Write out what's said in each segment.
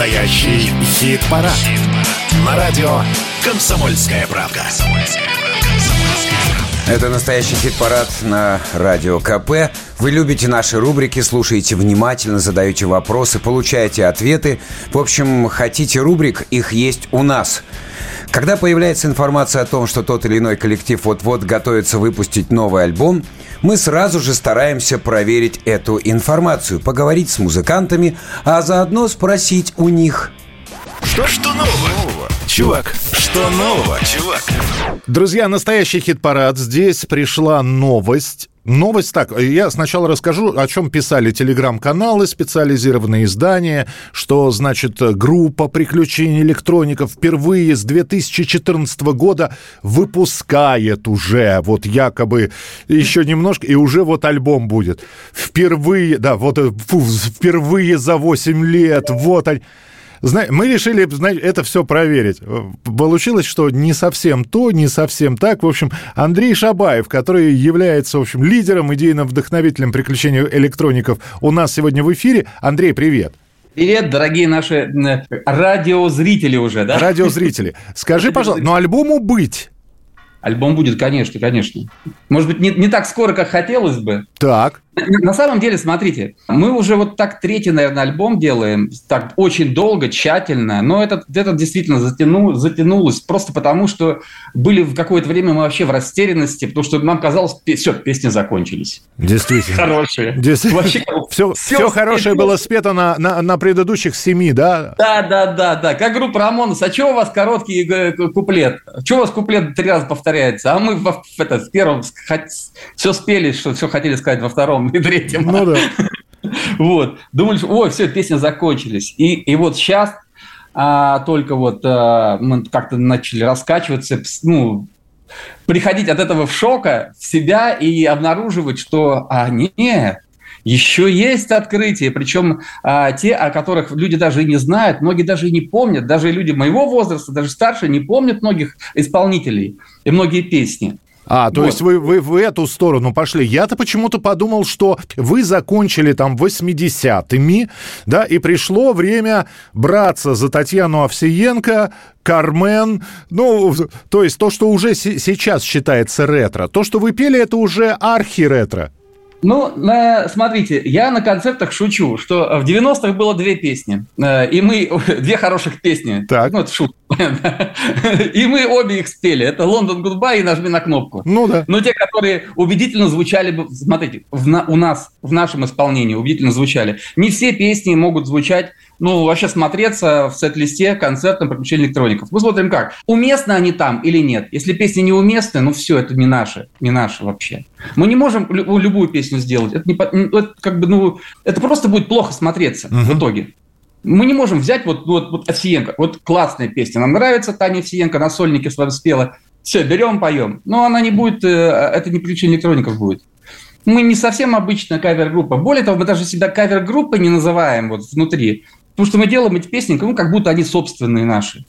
Настоящий хит-парад. На радио «Комсомольская правка». Это настоящий хит-парад на Радио КП. Вы любите наши рубрики, слушаете внимательно, задаете вопросы, получаете ответы. В общем, хотите рубрик, их есть у нас. Когда появляется информация о том, что тот или иной коллектив вот-вот готовится выпустить новый альбом, мы сразу же стараемся проверить эту информацию, поговорить с музыкантами, а заодно спросить у них. Что, что нового? Чувак, что нового, чувак? Друзья, настоящий хит-парад. Здесь пришла новость. Новость так, я сначала расскажу, о чем писали телеграм-каналы, специализированные издания, что, значит, группа приключений электроников впервые с 2014 года выпускает уже, вот якобы еще немножко, и уже вот альбом будет. Впервые, да, вот фу, впервые за 8 лет, вот они. Мы решили это все проверить. Получилось, что не совсем то, не совсем так. В общем, Андрей Шабаев, который является, в общем, лидером, идейным вдохновителем приключений электроников, у нас сегодня в эфире. Андрей, привет. Привет, дорогие наши радиозрители уже, да? Радиозрители. Скажи, пожалуйста, но альбому быть Альбом будет, конечно, конечно. Может быть, не, не так скоро, как хотелось бы. Так. На самом деле, смотрите, мы уже вот так третий, наверное, альбом делаем, так очень долго, тщательно, но этот, этот действительно затянул, затянулось просто потому, что были в какое-то время мы вообще в растерянности, потому что нам казалось, все, песни закончились. Действительно. Хорошие. Действительно. Вообще, все, все, все хорошее было спето на, на, на предыдущих семи, да? Да, да, да, да. Как группа Рамонус, а что у вас короткий э, куплет? Что у вас куплет три раза повторяется? А мы в, в, это, в первом все спели, что все хотели сказать во втором и третьем. Ну да. Вот. Думали, что, ой, все, песни закончились. И, и вот сейчас а, только вот а, мы как-то начали раскачиваться, ну, приходить от этого в шока в себя и обнаруживать, что а, нет, еще есть открытия, причем а, те, о которых люди даже и не знают, многие даже и не помнят, даже люди моего возраста, даже старше не помнят многих исполнителей и многие песни. А, то вот. есть вы, вы в эту сторону пошли. Я-то почему-то подумал, что вы закончили там 80-ми, да, и пришло время браться за Татьяну Овсиенко, Кармен, ну, то есть то, что уже сейчас считается ретро. То, что вы пели, это уже архи-ретро. Ну, смотрите, я на концертах шучу, что в 90-х было две песни, э, и мы... Две хороших песни. Так. Ну, это шутка. И мы обе их спели. Это «Лондон Гудбай» и «Нажми на кнопку». Ну да. Но те, которые убедительно звучали, смотрите, в у нас, в нашем исполнении убедительно звучали. Не все песни могут звучать ну, вообще смотреться в сет-листе концертом приключений электроников. Мы смотрим как. Уместны они там или нет. Если песни неуместны, ну все, это не наши. Не наши вообще. Мы не можем любую песню сделать. Это, не, ну, это как бы, ну, это просто будет плохо смотреться uh-huh. в итоге. Мы не можем взять вот, вот, вот Овсиенко. Вот классная песня. Нам нравится Таня Овсиенко, на сольнике с вами спела. Все, берем, поем. Но она не будет, э, это не приключение электроников будет. Мы не совсем обычная кавер-группа. Более того, мы даже себя кавер-группой не называем вот внутри. Потому что мы делаем эти песни, ну, как будто они собственные наши.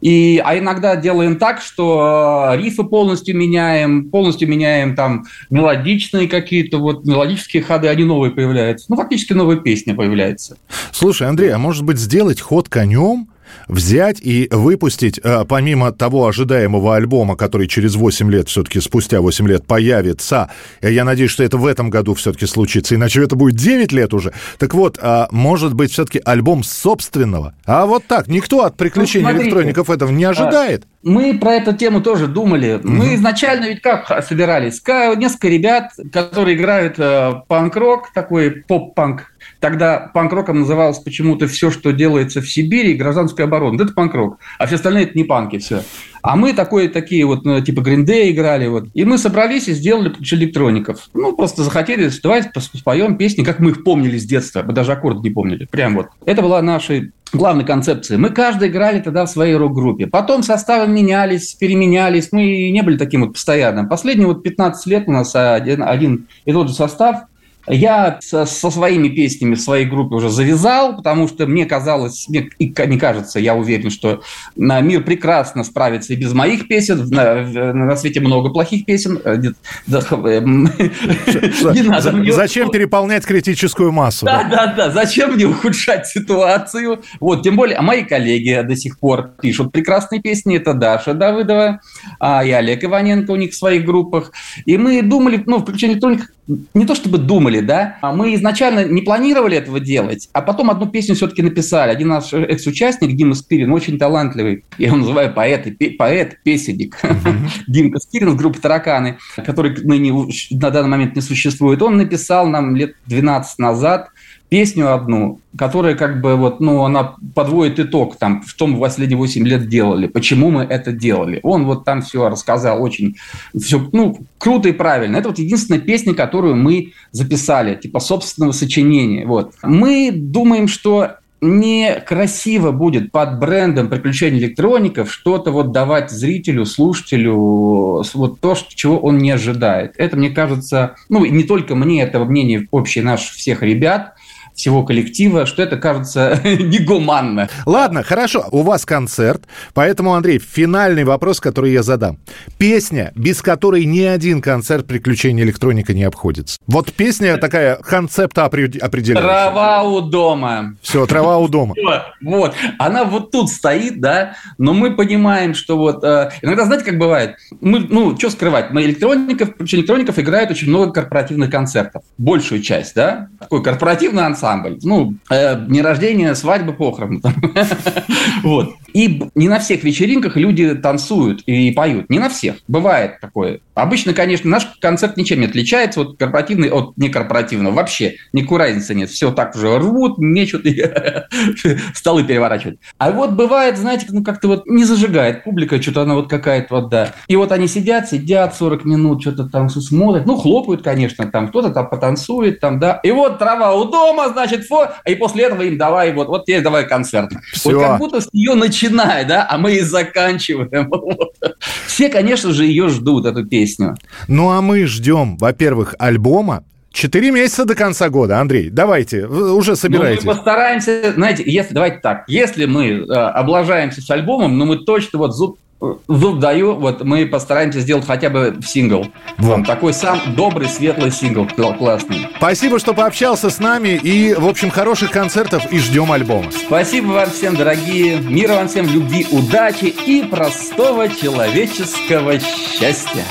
И, а иногда делаем так, что э, рифы полностью меняем, полностью меняем там мелодичные какие-то вот мелодические ходы, они новые появляются. Ну, фактически новая песня появляется. Слушай, Андрей, а может быть сделать ход конем? Взять и выпустить, э, помимо того ожидаемого альбома, который через 8 лет, все-таки спустя 8 лет появится, я надеюсь, что это в этом году все-таки случится, иначе это будет 9 лет уже. Так вот, а может быть, все-таки альбом собственного? А вот так, никто от приключений ну, электроников этого не ожидает. Мы про эту тему тоже думали. Угу. Мы изначально ведь как собирались? Несколько ребят, которые играют э, панк-рок, такой поп-панк Тогда панк-роком называлось почему-то все, что делается в Сибири, гражданская оборона. это панк-рок. А все остальные – это не панки, все. А мы такое, такие вот, ну, типа Гринде играли. Вот. И мы собрались и сделали электроников. Ну, просто захотели, давайте споем песни, как мы их помнили с детства. Мы даже аккорд не помнили. Прям вот. Это была наша главной концепция. Мы каждый играли тогда в своей рок-группе. Потом составы менялись, переменялись. Мы не были таким вот постоянным. Последние вот 15 лет у нас один, один и тот же состав – Я со, со своими песнями в своей группе уже завязал, потому что мне казалось, мне, и не кажется, я уверен, что на мир прекрасно справится и без моих песен. На, на свете много плохих песен. Э, зачем переполнять критическую массу? Да, да, да. Зачем мне ухудшать ситуацию? Вот, тем более, а мои коллеги до сих пор пишут прекрасные песни. Это Даша Давыдова а, и Олег Иваненко у них в своих группах. И мы думали, ну, в приключении электроник не то чтобы думали, да, а мы изначально не планировали этого делать, а потом одну песню все-таки написали. Один наш экс-участник, Дима Спирин, очень талантливый, я его называю поэт, поэт, песенник, mm-hmm. Димка Спирин с группы «Тараканы», который ныне на данный момент не существует, он написал нам лет 12 назад песню одну, которая как бы вот, ну, она подводит итог там в том последние 8 лет делали, почему мы это делали. Он вот там все рассказал очень, все, ну, круто и правильно. Это вот единственная песня, которую мы записали, типа собственного сочинения. Вот. Мы думаем, что некрасиво будет под брендом приключений электроников что-то вот давать зрителю, слушателю, вот то, чего он не ожидает. Это, мне кажется, ну, не только мне, это мнение общее наш всех ребят, всего коллектива, что это кажется негуманно. Ладно, хорошо, у вас концерт, поэтому, Андрей, финальный вопрос, который я задам. Песня, без которой ни один концерт приключений электроника не обходится. Вот песня такая концепта определяющая. Трава у дома. Все, трава у дома. Вот, она вот тут стоит, да, но мы понимаем, что вот... Э, иногда, знаете, как бывает? Мы, ну, что скрывать? Мы электроников, электроников играет очень много корпоративных концертов. Большую часть, да? Такой корпоративный ансамбль ансамбль. Ну, э, не рождение, свадьба, похороны. Вот. И не на всех вечеринках люди танцуют и поют. Не на всех. Бывает такое. Обычно, конечно, наш концерт ничем не отличается от корпоративной, от некорпоративного. Вообще никакой разницы нет. Все так уже рвут, мечут столы переворачивают. А вот бывает, знаете, ну как-то вот не зажигает публика, что-то она вот какая-то вот, да. И вот они сидят, сидят 40 минут, что-то там смотрят. Ну, хлопают, конечно, там кто-то там потанцует, там, да. И вот трава у дома, значит, фо, и после этого им давай, вот, вот теперь давай концерт. Все. Вот как будто с нее начиная, да, а мы и заканчиваем. Все, конечно же, ее ждут, эту песню. Ну, а мы ждем, во-первых, альбома, Четыре месяца до конца года, Андрей. Давайте, уже собирайтесь. Ну, мы постараемся, знаете, если, давайте так, если мы э, облажаемся с альбомом, но ну, мы точно вот зуб зуб даю, вот мы постараемся сделать хотя бы сингл. Вот. такой сам добрый, светлый сингл, классный. Спасибо, что пообщался с нами и, в общем, хороших концертов и ждем альбома. Спасибо вам всем, дорогие. Мира вам всем, любви, удачи и простого человеческого счастья.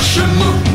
нашему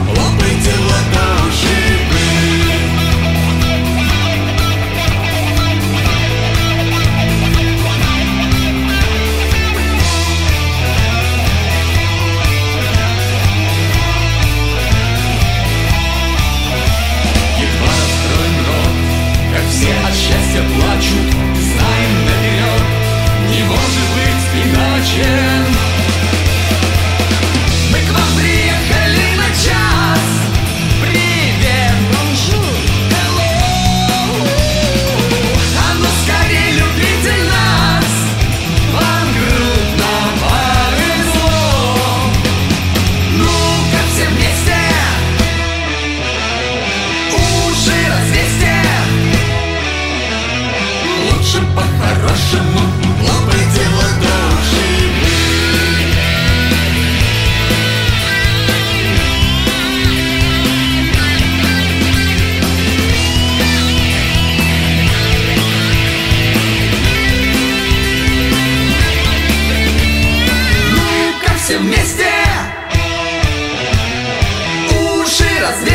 все вместе. Уши разве